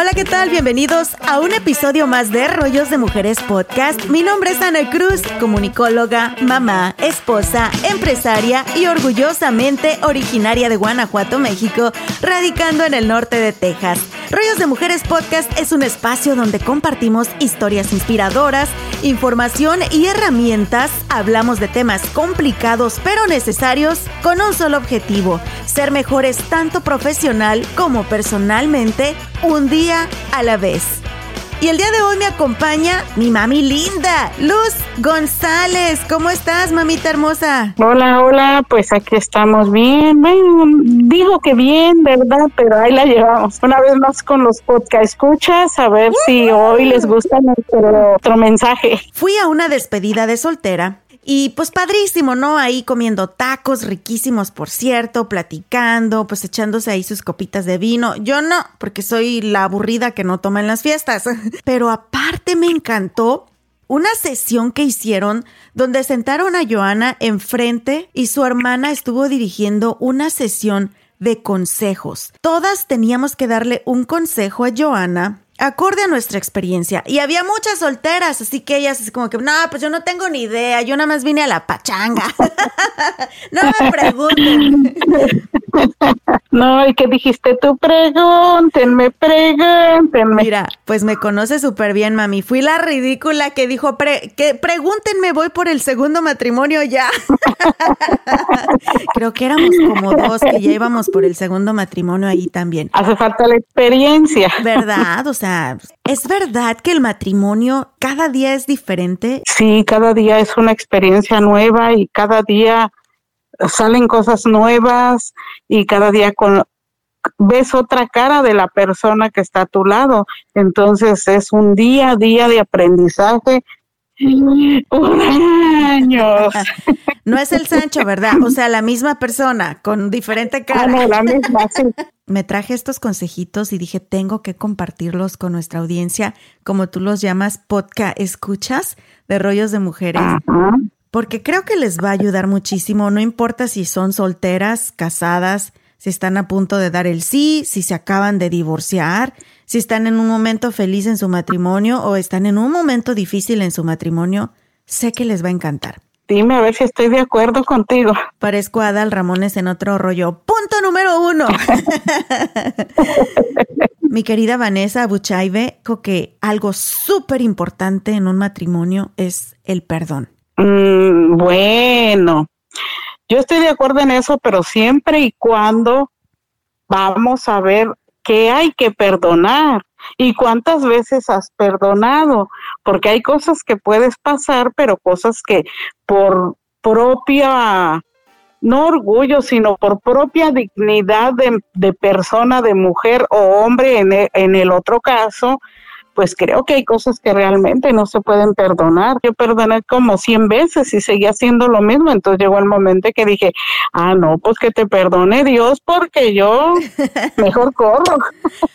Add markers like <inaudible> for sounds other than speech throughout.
Hola, ¿qué tal? Bienvenidos a un episodio más de Rollos de Mujeres Podcast. Mi nombre es Ana Cruz, comunicóloga, mamá, esposa, empresaria y orgullosamente originaria de Guanajuato, México, radicando en el norte de Texas. Rollos de Mujeres Podcast es un espacio donde compartimos historias inspiradoras, información y herramientas. Hablamos de temas complicados pero necesarios con un solo objetivo, ser mejores tanto profesional como personalmente un día a la vez. Y el día de hoy me acompaña mi mami linda, Luz González. ¿Cómo estás, mamita hermosa? Hola, hola, pues aquí estamos bien. Bueno, digo que bien, ¿verdad? Pero ahí la llevamos. Una vez más con los podcast escuchas, a ver si hoy les gusta nuestro otro mensaje. Fui a una despedida de soltera y pues padrísimo, ¿no? Ahí comiendo tacos riquísimos, por cierto, platicando, pues echándose ahí sus copitas de vino. Yo no, porque soy la aburrida que no toma en las fiestas. <laughs> Pero aparte me encantó una sesión que hicieron donde sentaron a Joana enfrente y su hermana estuvo dirigiendo una sesión de consejos. Todas teníamos que darle un consejo a Joana acorde a nuestra experiencia. Y había muchas solteras, así que ellas es como que, no, pues yo no tengo ni idea, yo nada más vine a la pachanga. <laughs> no me pregunten. <laughs> No, y que dijiste tú, pregúntenme, pregúntenme. Mira, pues me conoce súper bien, mami. Fui la ridícula que dijo, que pregúntenme, voy por el segundo matrimonio ya. <laughs> Creo que éramos como dos que ya íbamos por el segundo matrimonio ahí también. Hace falta la experiencia. ¿Verdad? O sea, ¿es verdad que el matrimonio cada día es diferente? Sí, cada día es una experiencia nueva y cada día salen cosas nuevas y cada día con, ves otra cara de la persona que está a tu lado. Entonces es un día a día de aprendizaje. años. No es el Sancho, ¿verdad? O sea, la misma persona con diferente cara. Ah, la misma, sí. Me traje estos consejitos y dije, tengo que compartirlos con nuestra audiencia, como tú los llamas, podcast escuchas de rollos de mujeres porque creo que les va a ayudar muchísimo, no importa si son solteras, casadas, si están a punto de dar el sí, si se acaban de divorciar, si están en un momento feliz en su matrimonio o están en un momento difícil en su matrimonio, sé que les va a encantar. Dime a ver si estoy de acuerdo contigo. Parezco a Adal Ramones en otro rollo. Punto número uno. <laughs> Mi querida Vanessa Buchaive, que algo súper importante en un matrimonio es el perdón. Mm, bueno, yo estoy de acuerdo en eso, pero siempre y cuando vamos a ver qué hay que perdonar y cuántas veces has perdonado, porque hay cosas que puedes pasar, pero cosas que por propia, no orgullo, sino por propia dignidad de, de persona, de mujer o hombre en e, en el otro caso, pues creo que hay cosas que realmente no se pueden perdonar. Yo perdoné como 100 veces y seguía haciendo lo mismo, entonces llegó el momento que dije, ah, no, pues que te perdone Dios porque yo <laughs> mejor corro.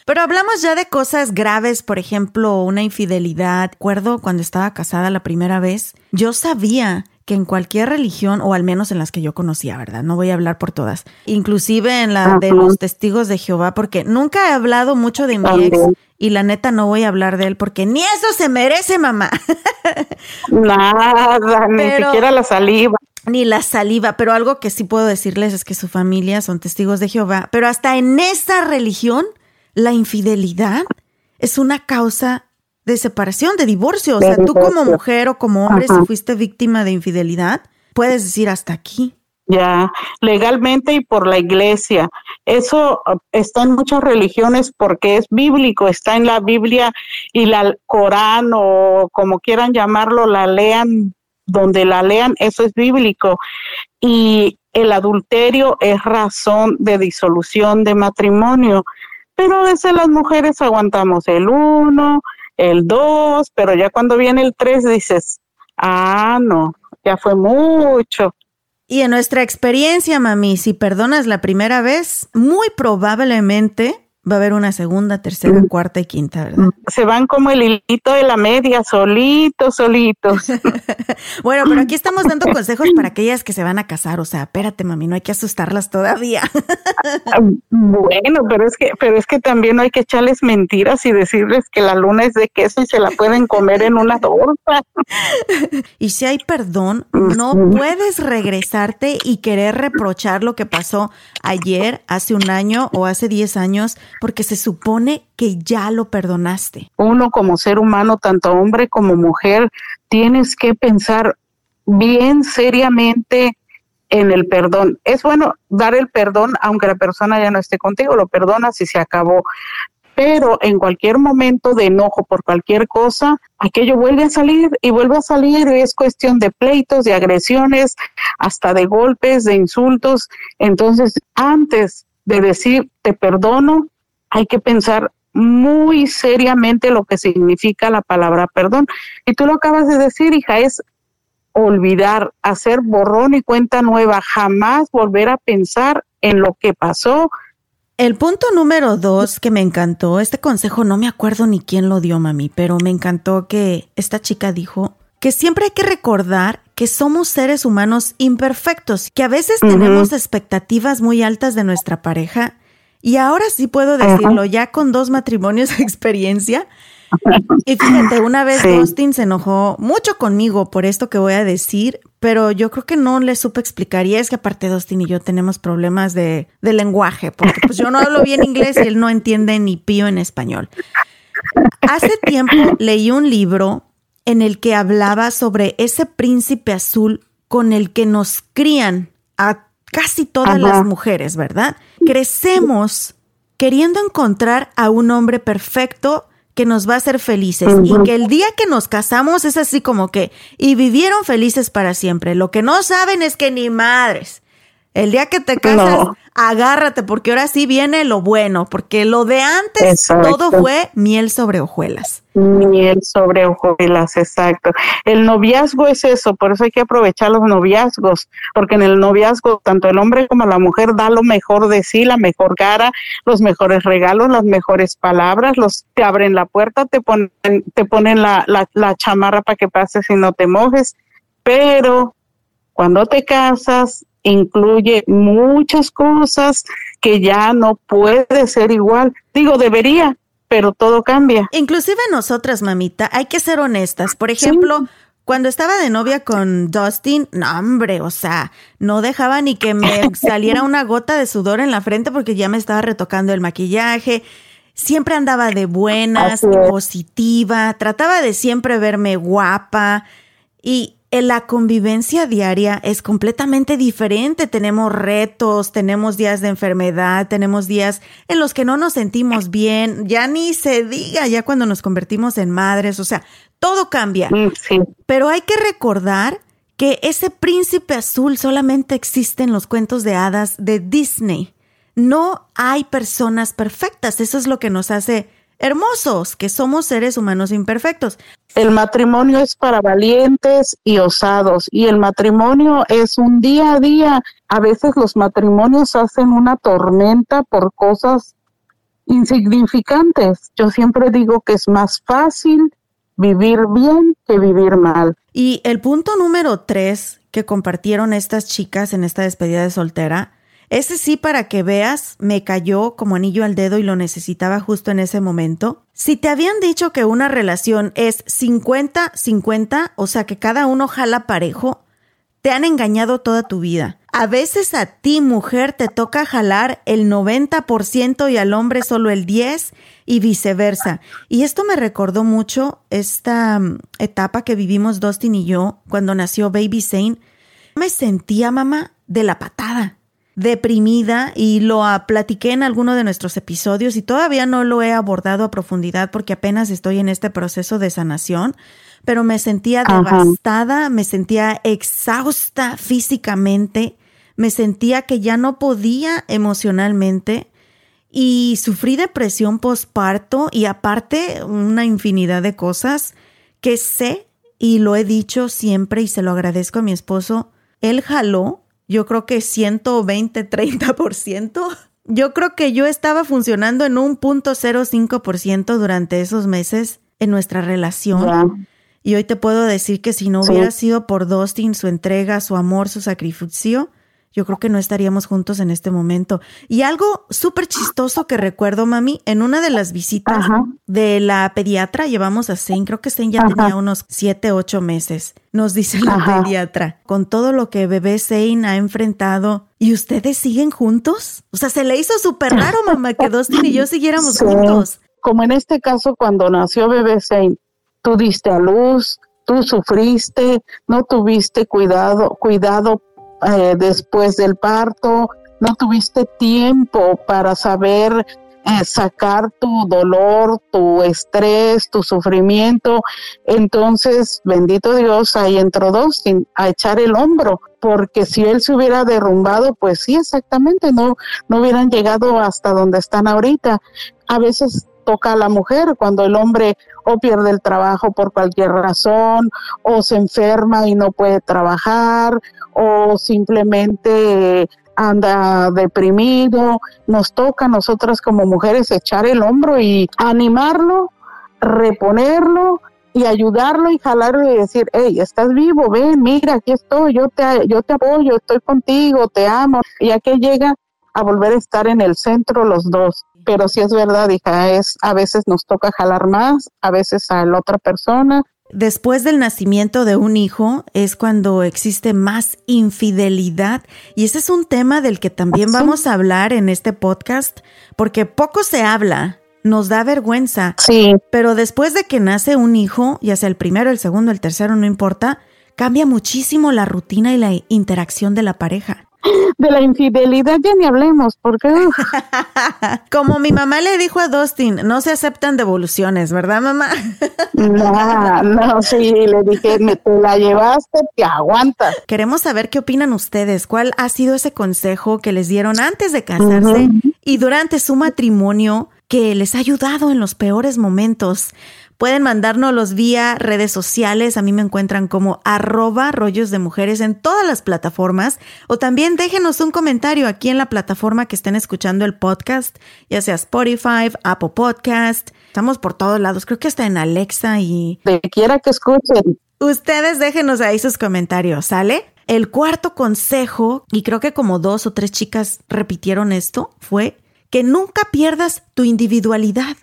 Pero hablamos ya de cosas graves, por ejemplo, una infidelidad. Recuerdo cuando estaba casada la primera vez, yo sabía que en cualquier religión, o al menos en las que yo conocía, ¿verdad? No voy a hablar por todas. Inclusive en la de los testigos de Jehová, porque nunca he hablado mucho de mi ex y la neta no voy a hablar de él porque ni eso se merece, mamá. <laughs> Nada, ni siquiera la saliva. Ni la saliva, pero algo que sí puedo decirles es que su familia son testigos de Jehová, pero hasta en esa religión, la infidelidad es una causa de separación, de divorcio. O sea, tú como mujer o como hombre, si fuiste víctima de infidelidad, puedes decir hasta aquí. Ya, legalmente y por la iglesia. Eso está en muchas religiones porque es bíblico, está en la Biblia y la Corán o como quieran llamarlo, la lean donde la lean, eso es bíblico. Y el adulterio es razón de disolución de matrimonio. Pero a veces las mujeres aguantamos el uno, el dos, pero ya cuando viene el tres dices, ah, no, ya fue mucho. Y en nuestra experiencia, mami, si perdonas la primera vez, muy probablemente va a haber una segunda, tercera, mm. cuarta y quinta, ¿verdad? Se van como el hilito de la media, solitos, solitos. <laughs> bueno, pero aquí estamos dando consejos para aquellas que se van a casar. O sea, espérate, mami, no hay que asustarlas todavía. bueno, pero es que, pero es que también no hay que echarles mentiras y decirles que la luna es de queso y se la pueden comer en una torta. y si hay perdón, no puedes regresarte y querer reprochar lo que pasó ayer, hace un año o hace diez años porque se supone que ya lo perdonaste. Uno como ser humano, tanto hombre como mujer, tienes que pensar bien seriamente en el perdón. Es bueno dar el perdón aunque la persona ya no esté contigo, lo perdonas y se acabó. Pero en cualquier momento de enojo por cualquier cosa, aquello vuelve a salir y vuelve a salir. Es cuestión de pleitos, de agresiones, hasta de golpes, de insultos. Entonces, antes de decir te perdono, hay que pensar muy seriamente lo que significa la palabra perdón. Y tú lo acabas de decir, hija, es olvidar, hacer borrón y cuenta nueva, jamás volver a pensar en lo que pasó. El punto número dos que me encantó, este consejo no me acuerdo ni quién lo dio, mami, pero me encantó que esta chica dijo que siempre hay que recordar que somos seres humanos imperfectos, que a veces tenemos expectativas muy altas de nuestra pareja y ahora sí puedo decirlo, ya con dos matrimonios de experiencia. <laughs> Y fíjate, una vez Austin se enojó mucho conmigo por esto que voy a decir, pero yo creo que no le supe explicar. Y es que aparte Austin y yo tenemos problemas de, de lenguaje, porque pues yo no hablo bien inglés y él no entiende ni pío en español. Hace tiempo leí un libro en el que hablaba sobre ese príncipe azul con el que nos crían a casi todas las mujeres, ¿verdad? Crecemos queriendo encontrar a un hombre perfecto que nos va a hacer felices y que el día que nos casamos es así como que y vivieron felices para siempre. Lo que no saben es que ni madres. El día que te casas, agárrate porque ahora sí viene lo bueno, porque lo de antes todo fue miel sobre hojuelas. Miel sobre hojuelas, exacto. El noviazgo es eso, por eso hay que aprovechar los noviazgos, porque en el noviazgo tanto el hombre como la mujer da lo mejor de sí, la mejor cara, los mejores regalos, las mejores palabras, los te abren la puerta, te ponen, te ponen la, la, la chamarra para que pases y no te mojes, pero cuando te casas incluye muchas cosas que ya no puede ser igual. Digo, debería, pero todo cambia. Inclusive nosotras, mamita, hay que ser honestas. Por ejemplo, cuando estaba de novia con Dustin, no hombre, o sea, no dejaba ni que me <laughs> saliera una gota de sudor en la frente porque ya me estaba retocando el maquillaje. Siempre andaba de buenas, positiva, trataba de siempre verme guapa y en la convivencia diaria es completamente diferente. Tenemos retos, tenemos días de enfermedad, tenemos días en los que no nos sentimos bien, ya ni se diga, ya cuando nos convertimos en madres, o sea, todo cambia. Mm, Pero hay que recordar que ese príncipe azul solamente existe en los cuentos de hadas de Disney. No hay personas perfectas, eso es lo que nos hace hermosos, que somos seres humanos imperfectos. El matrimonio es para valientes y osados y el matrimonio es un día a día. A veces los matrimonios hacen una tormenta por cosas insignificantes. Yo siempre digo que es más fácil vivir bien que vivir mal. Y el punto número tres que compartieron estas chicas en esta despedida de soltera ese sí, para que veas, me cayó como anillo al dedo y lo necesitaba justo en ese momento. Si te habían dicho que una relación es 50-50, o sea que cada uno jala parejo, te han engañado toda tu vida. A veces a ti, mujer, te toca jalar el 90% y al hombre solo el 10% y viceversa. Y esto me recordó mucho esta mm, etapa que vivimos Dustin y yo cuando nació Baby Zane Me sentía, mamá, de la patada, deprimida y lo platiqué en alguno de nuestros episodios y todavía no lo he abordado a profundidad porque apenas estoy en este proceso de sanación, pero me sentía devastada, me sentía exhausta físicamente, me sentía que ya no podía emocionalmente y sufrí depresión postparto y aparte una infinidad de cosas que sé y lo he dicho siempre y se lo agradezco a mi esposo. Él jaló, yo creo que 120, 30%. Yo creo que yo estaba funcionando en un punto 0.5% durante esos meses en nuestra relación. Y hoy te puedo decir que si no hubiera sido por Dustin, su entrega, su amor, su sacrificio, yo creo que no estaríamos juntos en este momento. Y algo súper chistoso que recuerdo, mami, en una de las visitas de la pediatra, llevamos a Zane, creo que Zane ya tenía unos siete, ocho meses. Nos dice la pediatra, con todo lo que bebé Zane ha enfrentado, ¿y ustedes siguen juntos? O sea, se le hizo súper raro, mamá, que Dustin y yo siguiéramos juntos. Como en este caso, cuando nació bebé Zane, tú diste a luz, tú sufriste, no tuviste cuidado, cuidado eh, después del parto, no tuviste tiempo para saber eh, sacar tu dolor, tu estrés, tu sufrimiento. Entonces, bendito Dios, ahí entró Dustin a echar el hombro, porque si él se hubiera derrumbado, pues sí, exactamente, no, no hubieran llegado hasta donde están ahorita. A veces toca a la mujer cuando el hombre o pierde el trabajo por cualquier razón, o se enferma y no puede trabajar, o simplemente anda deprimido, nos toca a nosotras como mujeres echar el hombro y animarlo, reponerlo y ayudarlo y jalarlo y decir, hey, estás vivo, ven, mira, aquí estoy, yo te, yo te apoyo, estoy contigo, te amo, y a que llega a volver a estar en el centro los dos. Pero si es verdad, hija, es, a veces nos toca jalar más, a veces a la otra persona, Después del nacimiento de un hijo es cuando existe más infidelidad y ese es un tema del que también vamos a hablar en este podcast porque poco se habla, nos da vergüenza. Sí. Pero después de que nace un hijo, ya sea el primero, el segundo, el tercero, no importa, cambia muchísimo la rutina y la interacción de la pareja de la infidelidad ya ni hablemos, porque... <laughs> Como mi mamá le dijo a Dustin, no se aceptan devoluciones, ¿verdad, mamá? <laughs> no, no, sí, le dije, me te la llevaste, te aguantas. Queremos saber qué opinan ustedes, cuál ha sido ese consejo que les dieron antes de casarse y durante su matrimonio que les ha ayudado en los peores momentos. Pueden mandárnoslos vía redes sociales. A mí me encuentran como arroba rollos de mujeres en todas las plataformas. O también déjenos un comentario aquí en la plataforma que estén escuchando el podcast, ya sea Spotify, Apple Podcast. Estamos por todos lados. Creo que hasta en Alexa y... De quiera que escuchen. Ustedes déjenos ahí sus comentarios, ¿sale? El cuarto consejo, y creo que como dos o tres chicas repitieron esto, fue que nunca pierdas tu individualidad.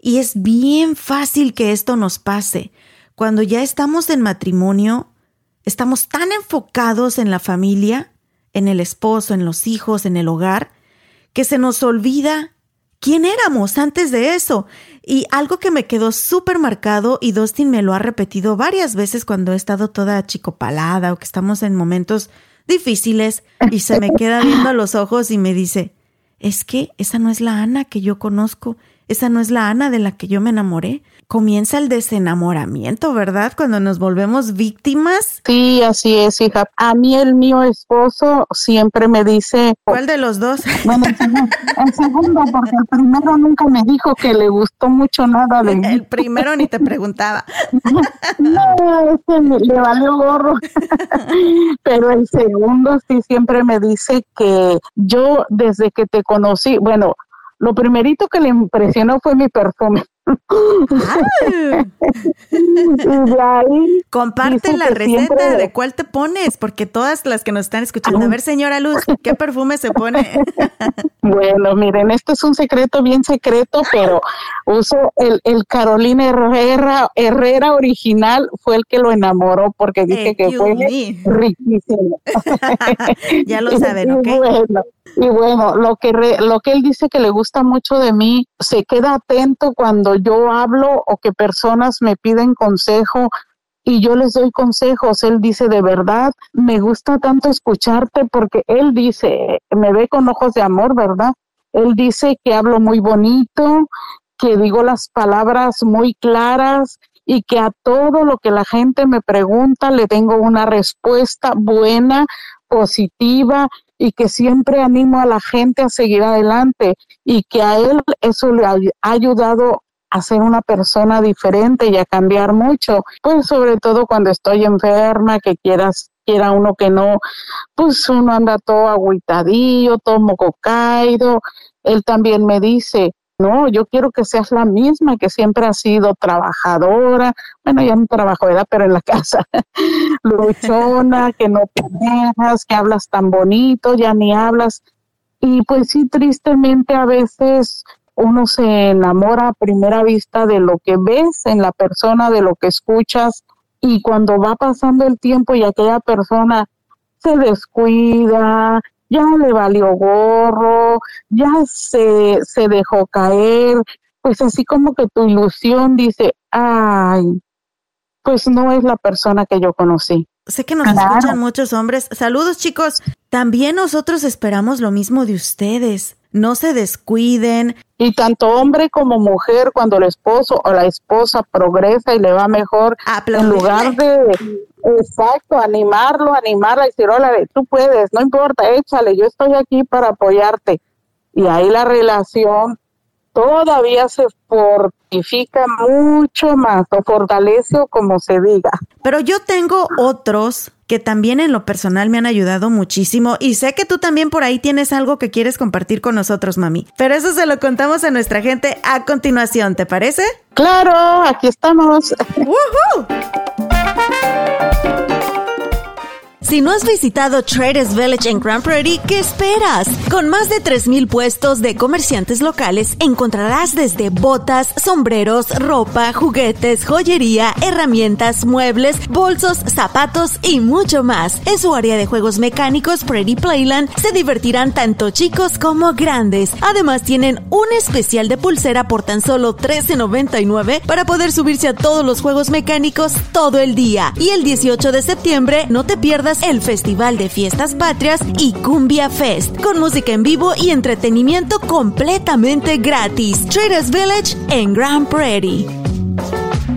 Y es bien fácil que esto nos pase. Cuando ya estamos en matrimonio, estamos tan enfocados en la familia, en el esposo, en los hijos, en el hogar, que se nos olvida quién éramos antes de eso. Y algo que me quedó súper marcado y Dustin me lo ha repetido varias veces cuando he estado toda chicopalada o que estamos en momentos difíciles y se me queda viendo a los ojos y me dice, es que esa no es la Ana que yo conozco, esa no es la Ana de la que yo me enamoré. Comienza el desenamoramiento, ¿verdad? Cuando nos volvemos víctimas. Sí, así es, hija. A mí el mío esposo siempre me dice... ¿Cuál de los dos? <laughs> Bueno, el segundo, porque el primero nunca me dijo que le gustó mucho nada de mí. El primero ni te preguntaba. no, ese le valió gorro. <laughs> Pero el segundo sí siempre me dice que yo desde que te conocí, bueno, lo primerito que le impresionó fue mi perfume. Comparte la receta de cuál te pones, porque todas las que nos están escuchando, a ver señora Luz, ¿qué perfume se pone? <laughs> bueno, miren, esto es un secreto bien secreto, pero uso el, el Carolina Herrera, Herrera original, fue el que lo enamoró porque dice que fue riquísimo. <laughs> ya lo <laughs> saben, ¿ok? Y bueno, lo que, lo que él dice que le gusta mucho de mí, se queda atento cuando yo hablo o que personas me piden consejo y yo les doy consejos. Él dice, de verdad, me gusta tanto escucharte porque él dice, me ve con ojos de amor, ¿verdad? Él dice que hablo muy bonito, que digo las palabras muy claras y que a todo lo que la gente me pregunta le tengo una respuesta buena, positiva y que siempre animo a la gente a seguir adelante y que a él eso le ha ayudado a ser una persona diferente y a cambiar mucho, pues sobre todo cuando estoy enferma, que quieras quiera uno que no, pues uno anda todo agüitadillo, todo mococaído. Él también me dice, no, yo quiero que seas la misma que siempre has sido trabajadora, bueno, ya no trabajo, ¿verdad? Pero en la <laughs> casa, luchona, que no te dejas, que hablas tan bonito, ya ni hablas. Y pues sí, tristemente a veces uno se enamora a primera vista de lo que ves en la persona, de lo que escuchas, y cuando va pasando el tiempo y aquella persona se descuida, ya le valió gorro, ya se, se dejó caer, pues así como que tu ilusión dice, ay, pues no es la persona que yo conocí. Sé que nos escuchan muchos hombres. Saludos chicos. También nosotros esperamos lo mismo de ustedes. No se descuiden. Y tanto hombre como mujer, cuando el esposo o la esposa progresa y le va mejor, en lugar de, exacto, animarlo, animarla y decir, hola, tú puedes, no importa, échale, yo estoy aquí para apoyarte. Y ahí la relación todavía se fortifica mucho más o fortalece o como se diga. Pero yo tengo otros que también en lo personal me han ayudado muchísimo y sé que tú también por ahí tienes algo que quieres compartir con nosotros, mami. Pero eso se lo contamos a nuestra gente a continuación, ¿te parece? Claro, aquí estamos. Si no has visitado Traders Village en Grand Prairie, ¿qué esperas? Con más de 3.000 puestos de comerciantes locales, encontrarás desde botas, sombreros, ropa, juguetes, joyería, herramientas, muebles, bolsos, zapatos y mucho más. En su área de juegos mecánicos, Prairie Playland, se divertirán tanto chicos como grandes. Además, tienen un especial de pulsera por tan solo $13.99 para poder subirse a todos los juegos mecánicos todo el día. Y el 18 de septiembre, no te pierdas el Festival de Fiestas Patrias y Cumbia Fest, con música en vivo y entretenimiento completamente gratis. Traders Village en Grand Prairie.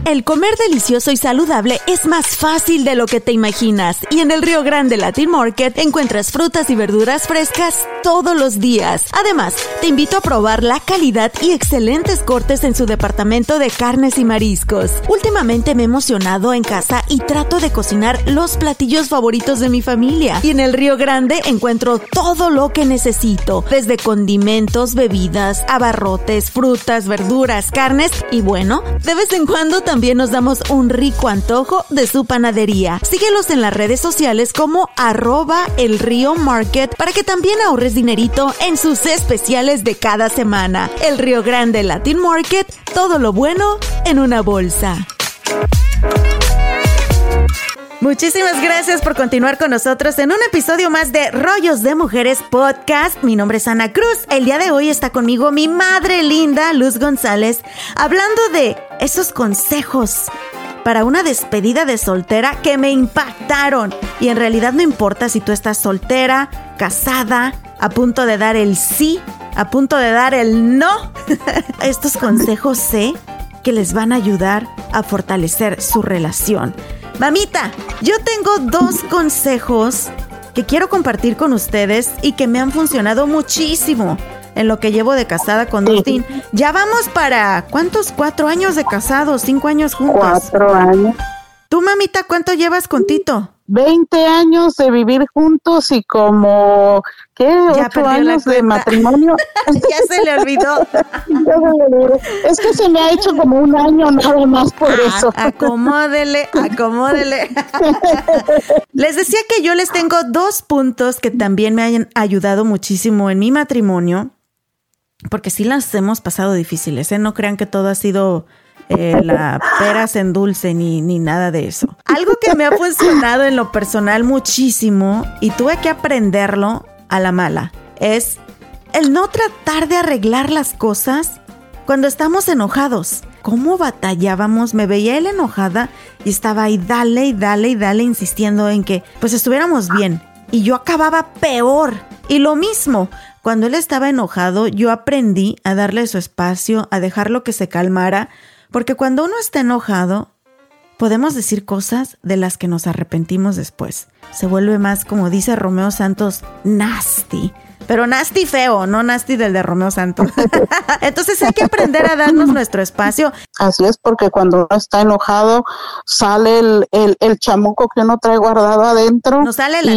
El comer delicioso y saludable es más fácil de lo que te imaginas y en el Río Grande Latin Market encuentras frutas y verduras frescas todos los días. Además, te invito a probar la calidad y excelentes cortes en su departamento de carnes y mariscos. Últimamente me he emocionado en casa y trato de cocinar los platillos favoritos de mi familia y en el Río Grande encuentro todo lo que necesito, desde condimentos, bebidas, abarrotes, frutas, verduras, carnes y bueno, de vez en cuando también también nos damos un rico antojo de su panadería. Síguelos en las redes sociales como arroba el río market para que también ahorres dinerito en sus especiales de cada semana. El Río Grande Latin Market, todo lo bueno en una bolsa. Muchísimas gracias por continuar con nosotros en un episodio más de Rollos de Mujeres Podcast. Mi nombre es Ana Cruz. El día de hoy está conmigo mi madre linda, Luz González, hablando de esos consejos para una despedida de soltera que me impactaron. Y en realidad no importa si tú estás soltera, casada, a punto de dar el sí, a punto de dar el no. <laughs> Estos consejos sé que les van a ayudar a fortalecer su relación. Mamita, yo tengo dos consejos que quiero compartir con ustedes y que me han funcionado muchísimo en lo que llevo de casada con Dustin. Ya vamos para, ¿cuántos? ¿Cuatro años de casados? ¿Cinco años juntos? Cuatro años. ¿Tú, mamita, cuánto llevas con Tito? 20 años de vivir juntos y como, ¿qué? Ocho años de matrimonio. <laughs> ya se le olvidó. <laughs> es que se me ha hecho como un año nada más por ah, eso. Acomódele, acomódele. <laughs> les decía que yo les tengo dos puntos que también me hayan ayudado muchísimo en mi matrimonio, porque sí las hemos pasado difíciles, ¿eh? No crean que todo ha sido eh, la peras en dulce ni, ni nada de eso. Algo que me ha funcionado en lo personal muchísimo y tuve que aprenderlo a la mala es el no tratar de arreglar las cosas cuando estamos enojados. cómo batallábamos. Me veía él enojada y estaba ahí, dale y dale y dale, insistiendo en que pues estuviéramos bien. Y yo acababa peor. Y lo mismo, cuando él estaba enojado, yo aprendí a darle su espacio, a dejarlo que se calmara, porque cuando uno está enojado, podemos decir cosas de las que nos arrepentimos después. Se vuelve más, como dice Romeo Santos, nasty. Pero nasty feo, no nasty del de Romeo Santos. <laughs> Entonces hay que aprender a darnos nuestro espacio. Así es, porque cuando uno está enojado, sale el, el, chamuco que uno trae guardado adentro. Nos sale la,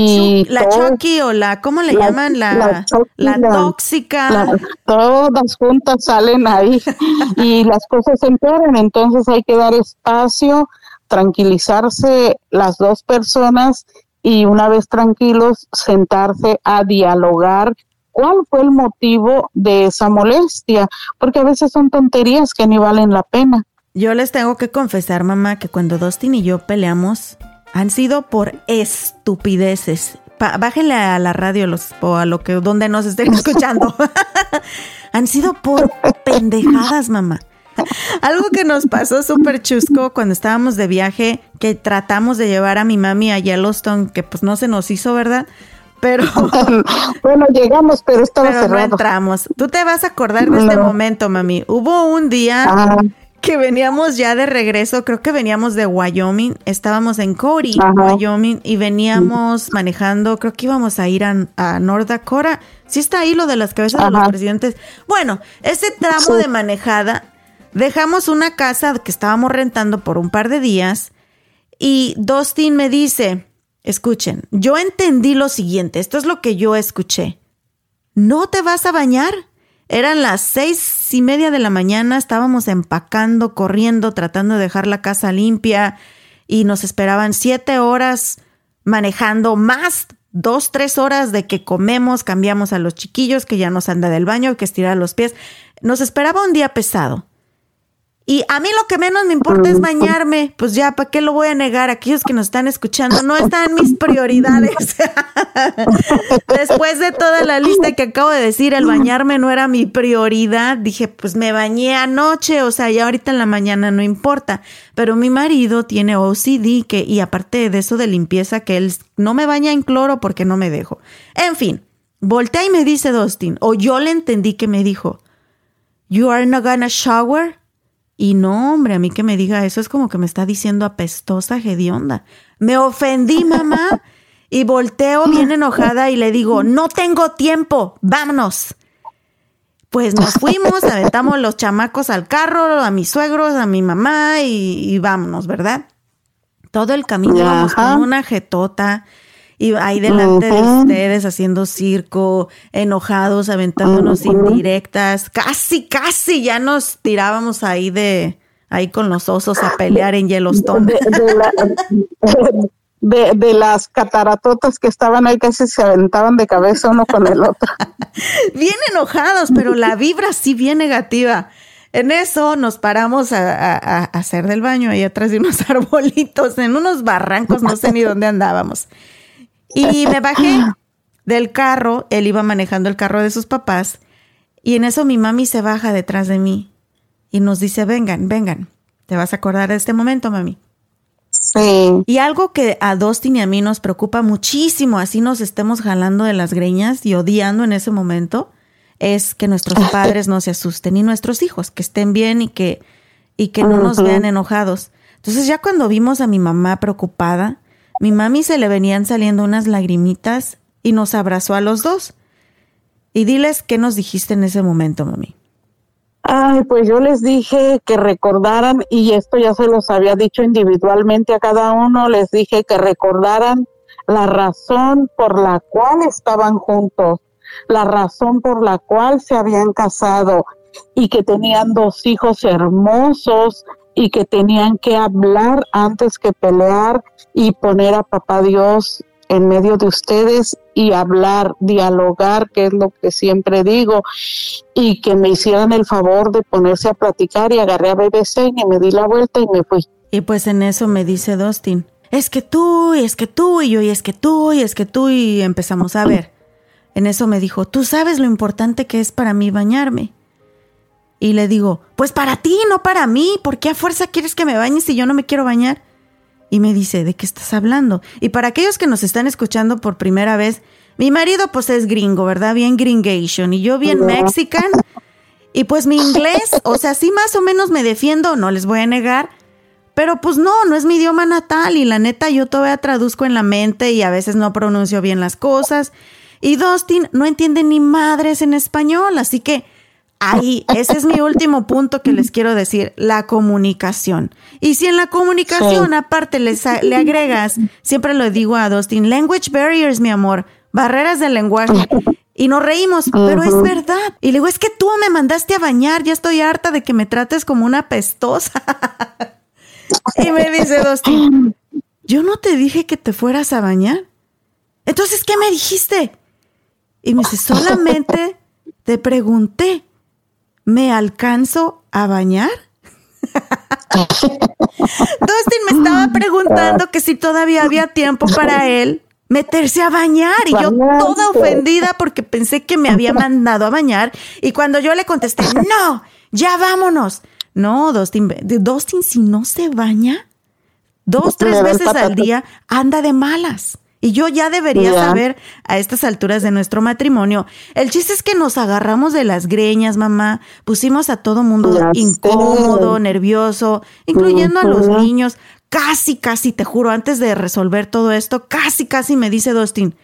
la chucky o la, ¿cómo le llaman? La, la, tóxica. todas juntas salen ahí <laughs> y las cosas se empeoran. Entonces hay que dar espacio, tranquilizarse las dos personas y una vez tranquilos sentarse a dialogar cuál fue el motivo de esa molestia, porque a veces son tonterías que ni valen la pena. Yo les tengo que confesar, mamá, que cuando Dustin y yo peleamos han sido por estupideces. bájenle a la radio los, o a lo que donde nos estén <laughs> escuchando. <laughs> han sido por pendejadas, mamá. <laughs> Algo que nos pasó súper chusco cuando estábamos de viaje, que tratamos de llevar a mi mami a Yellowstone, que pues no se nos hizo, ¿verdad? Pero <laughs> bueno, llegamos, pero estaba pero No entramos. Tú te vas a acordar de este momento, mami. Hubo un día que veníamos ya de regreso, creo que veníamos de Wyoming, estábamos en Cody, Wyoming, y veníamos manejando, creo que íbamos a ir a, North Dakota. Sí está ahí lo de las cabezas de los presidentes. Bueno, ese tramo de manejada Dejamos una casa que estábamos rentando por un par de días y Dustin me dice, escuchen, yo entendí lo siguiente, esto es lo que yo escuché. ¿No te vas a bañar? Eran las seis y media de la mañana, estábamos empacando, corriendo, tratando de dejar la casa limpia y nos esperaban siete horas manejando más dos, tres horas de que comemos, cambiamos a los chiquillos que ya nos anda del baño, que estirar los pies. Nos esperaba un día pesado. Y a mí lo que menos me importa es bañarme. Pues ya, ¿para qué lo voy a negar? Aquellos que nos están escuchando, no están mis prioridades. <laughs> Después de toda la lista que acabo de decir, el bañarme no era mi prioridad. Dije, pues me bañé anoche, o sea, ya ahorita en la mañana no importa. Pero mi marido tiene OCD, que, y aparte de eso de limpieza, que él no me baña en cloro porque no me dejo. En fin, voltea y me dice Dustin, o yo le entendí que me dijo, You are not gonna shower? Y no, hombre, a mí que me diga eso es como que me está diciendo apestosa hedionda. Me ofendí, mamá, y volteo bien enojada y le digo, no tengo tiempo, vámonos. Pues nos fuimos, aventamos los chamacos al carro, a mis suegros, a mi mamá y, vámonos, ¿verdad? Todo el camino íbamos con una jetota y ahí delante de ustedes haciendo circo, enojados, aventándonos indirectas, casi, casi ya nos tirábamos ahí de, ahí con los osos a pelear en Yellowstone. De, de, <laughs> las cataratotas que estaban ahí casi se aventaban de cabeza uno con el otro. bien enojados, pero la vibra sí bien negativa. En eso nos paramos a, a, hacer del baño ahí atrás de unos <laughs> arbolitos, en unos barrancos, no sé ni dónde andábamos. Y me bajé del carro, él iba manejando el carro de sus papás, y en eso mi mami se baja detrás de mí y nos dice, vengan, vengan, ¿te vas a acordar de este momento, mami? Sí. Y algo que a Dustin y a mí nos preocupa muchísimo, así nos estemos jalando de las greñas y odiando en ese momento, es que nuestros <laughs> padres no se asusten y nuestros hijos, que estén bien y que, y que no nos vean enojados. Entonces ya cuando vimos a mi mamá preocupada, mi mami se le venían saliendo unas lagrimitas y nos abrazó a los dos. Y diles qué nos dijiste en ese momento, mami. Ay, pues yo les dije que recordaran, y esto ya se los había dicho individualmente a cada uno, les dije que recordaran la razón por la cual estaban juntos, la razón por la cual se habían casado y que tenían dos hijos hermosos y que tenían que hablar antes que pelear y poner a papá Dios en medio de ustedes y hablar, dialogar, que es lo que siempre digo, y que me hicieran el favor de ponerse a platicar y agarré a BBC y me di la vuelta y me fui. Y pues en eso me dice Dustin, es que tú, y es que tú, y yo, y es que tú, y es que tú, y empezamos a ver. En eso me dijo, tú sabes lo importante que es para mí bañarme. Y le digo, pues para ti, no para mí. ¿Por qué a fuerza quieres que me bañe si yo no me quiero bañar? Y me dice, ¿de qué estás hablando? Y para aquellos que nos están escuchando por primera vez, mi marido pues es gringo, ¿verdad? Bien gringation y yo bien mexican. Y pues mi inglés, o sea, sí más o menos me defiendo, no les voy a negar, pero pues no, no es mi idioma natal y la neta yo todavía traduzco en la mente y a veces no pronuncio bien las cosas. Y Dustin no entiende ni madres en español, así que Ahí, ese es mi último punto que les quiero decir, la comunicación. Y si en la comunicación aparte le agregas, siempre lo digo a Dustin, language barriers, mi amor, barreras del lenguaje. Y nos reímos, pero es verdad. Y le digo, es que tú me mandaste a bañar, ya estoy harta de que me trates como una pestosa. <laughs> y me dice Dustin, yo no te dije que te fueras a bañar. Entonces, ¿qué me dijiste? Y me dice, solamente te pregunté ¿me alcanzo a bañar? Dustin me estaba <laughs> preguntando que si todavía había tiempo para él meterse a bañar y yo toda ofendida porque pensé que me había mandado a bañar y cuando yo le contesté, no, ya vámonos. No, Dustin, Dustin si no se baña dos, tres veces al día, anda de malas. Y yo ya debería saber a estas alturas de nuestro matrimonio. El chiste es que nos agarramos de las greñas, mamá. Pusimos a todo mundo incómodo, nervioso, incluyendo a los niños. Casi, casi, te juro, antes de resolver todo esto, casi, casi me dice Dustin,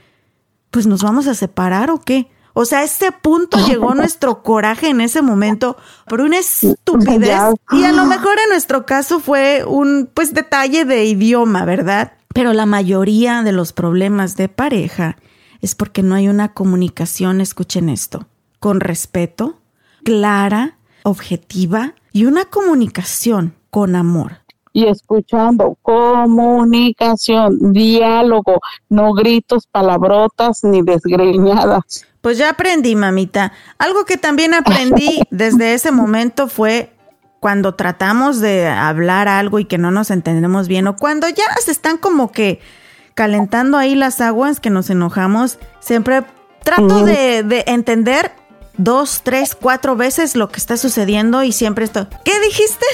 pues nos vamos a separar o qué? O sea, a ese punto llegó nuestro coraje en ese momento por una estupidez. Y a lo mejor en nuestro caso fue un, pues, detalle de idioma, ¿verdad? Pero la mayoría de los problemas de pareja es porque no hay una comunicación, escuchen esto, con respeto, clara, objetiva y una comunicación con amor. Y escuchando, comunicación, diálogo, no gritos, palabrotas ni desgreñadas. Pues ya aprendí, mamita. Algo que también aprendí <laughs> desde ese momento fue cuando tratamos de hablar algo y que no nos entendemos bien o cuando ya se están como que calentando ahí las aguas que nos enojamos, siempre trato de, de, entender dos, tres, cuatro veces lo que está sucediendo y siempre esto, ¿qué dijiste?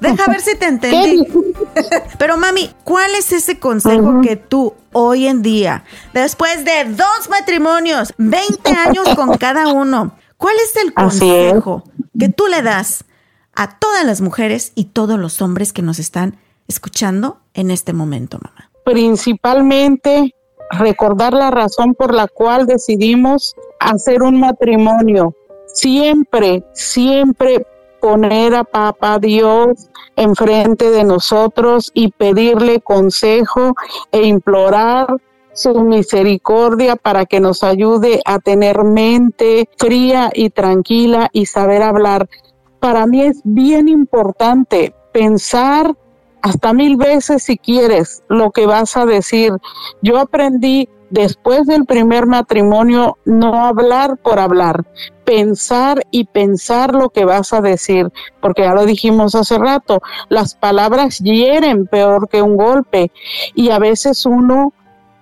Deja ver si te <laughs> entendí. <laughs> Pero mami, ¿cuál es ese consejo que tú hoy en día, después de dos matrimonios, 20 años con cada uno, cuál es el consejo que tú le das a todas las mujeres y todos los hombres que nos están escuchando en este momento, mamá? Principalmente recordar la razón por la cual decidimos hacer un matrimonio. Siempre, siempre poner a Papá Dios enfrente de nosotros y pedirle consejo e implorar su misericordia para que nos ayude a tener mente fría y tranquila y saber hablar para mí es bien importante pensar hasta mil veces si quieres lo que vas a decir. Yo aprendí después del primer matrimonio no hablar por hablar, pensar y pensar lo que vas a decir, porque ya lo dijimos hace rato, las palabras hieren peor que un golpe y a veces uno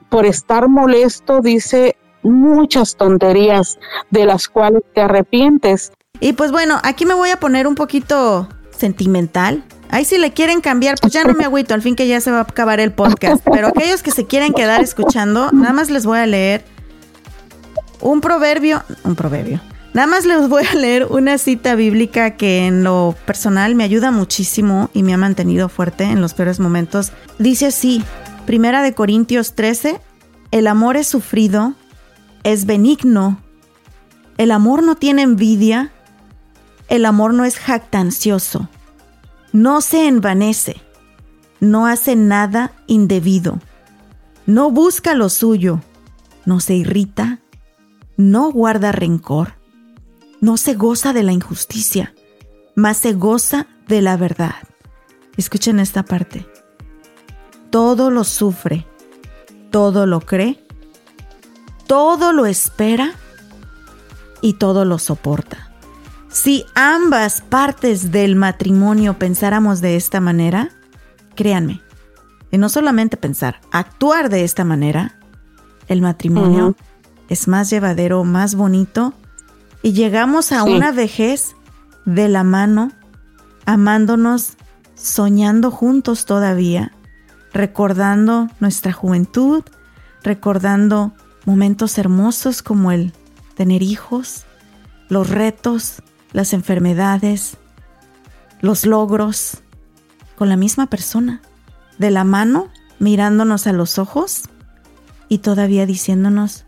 por estar molesto dice muchas tonterías de las cuales te arrepientes y pues bueno, aquí me voy a poner un poquito sentimental. Ahí si le quieren cambiar, pues ya no me agüito, al fin que ya se va a acabar el podcast. Pero aquellos que se quieren quedar escuchando, nada más les voy a leer un proverbio, un proverbio. Nada más les voy a leer una cita bíblica que en lo personal me ayuda muchísimo y me ha mantenido fuerte en los peores momentos. Dice así, Primera de Corintios 13, el amor es sufrido, es benigno, el amor no tiene envidia, el amor no es jactancioso, no se envanece, no hace nada indebido, no busca lo suyo, no se irrita, no guarda rencor, no se goza de la injusticia, mas se goza de la verdad. Escuchen esta parte. Todo lo sufre, todo lo cree, todo lo espera y todo lo soporta. Si ambas partes del matrimonio pensáramos de esta manera, créanme, y no solamente pensar, actuar de esta manera, el matrimonio es más llevadero, más bonito y llegamos a una vejez de la mano, amándonos, soñando juntos todavía, recordando nuestra juventud, recordando momentos hermosos como el tener hijos, los retos, las enfermedades, los logros, con la misma persona, de la mano, mirándonos a los ojos y todavía diciéndonos,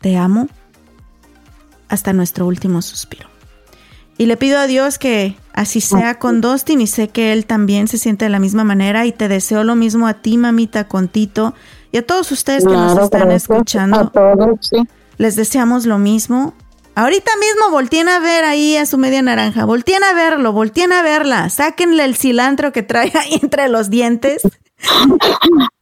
te amo hasta nuestro último suspiro. Y le pido a Dios que así sea con Dustin y sé que él también se siente de la misma manera y te deseo lo mismo a ti, mamita, con Tito y a todos ustedes que nos están escuchando. Les deseamos lo mismo. Ahorita mismo volteen a ver ahí a su media naranja. Volteen a verlo, volteen a verla. Sáquenle el cilantro que trae ahí entre los dientes.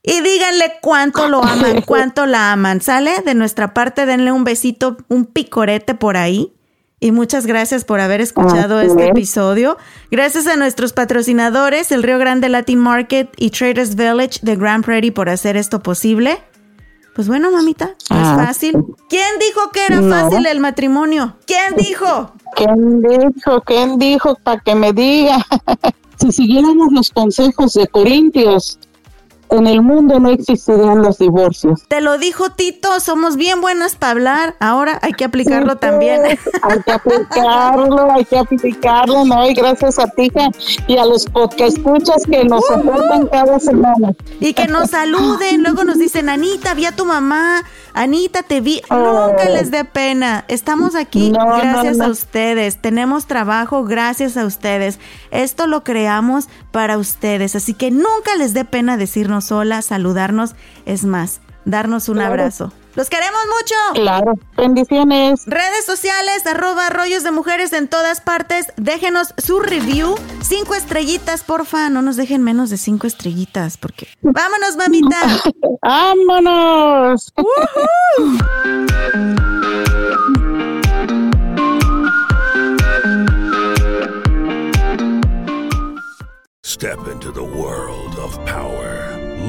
Y díganle cuánto lo aman, cuánto la aman. ¿Sale? De nuestra parte, denle un besito, un picorete por ahí. Y muchas gracias por haber escuchado este episodio. Gracias a nuestros patrocinadores, el Río Grande Latin Market y Traders Village de Grand Prairie por hacer esto posible. Pues bueno, mamita, es ah. fácil. ¿Quién dijo que era fácil el matrimonio? ¿Quién dijo? ¿Quién dijo? ¿Quién dijo? Para que me diga. <laughs> si siguiéramos los consejos de Corintios, en el mundo no existirían los divorcios. Te lo dijo Tito, somos bien buenas para hablar. Ahora hay que aplicarlo también. Hay que aplicarlo, hay que aplicarlo, ¿no? Y gracias a ti y a los que escuchas que nos soportan cada semana. Y que nos saluden, luego nos dicen, Anita, vi a tu mamá, Anita, te vi. Nunca les dé pena. Estamos aquí gracias a ustedes. Tenemos trabajo gracias a ustedes. Esto lo creamos para ustedes. Así que nunca les dé pena decirnos hola, saludarnos. Es más, darnos un abrazo. Los queremos mucho. Claro. Bendiciones. Redes sociales, arroba rollos de mujeres en todas partes. Déjenos su review. Cinco estrellitas, porfa. No nos dejen menos de cinco estrellitas, porque. ¡Vámonos, mamita! <laughs> ¡Vámonos! Step into the world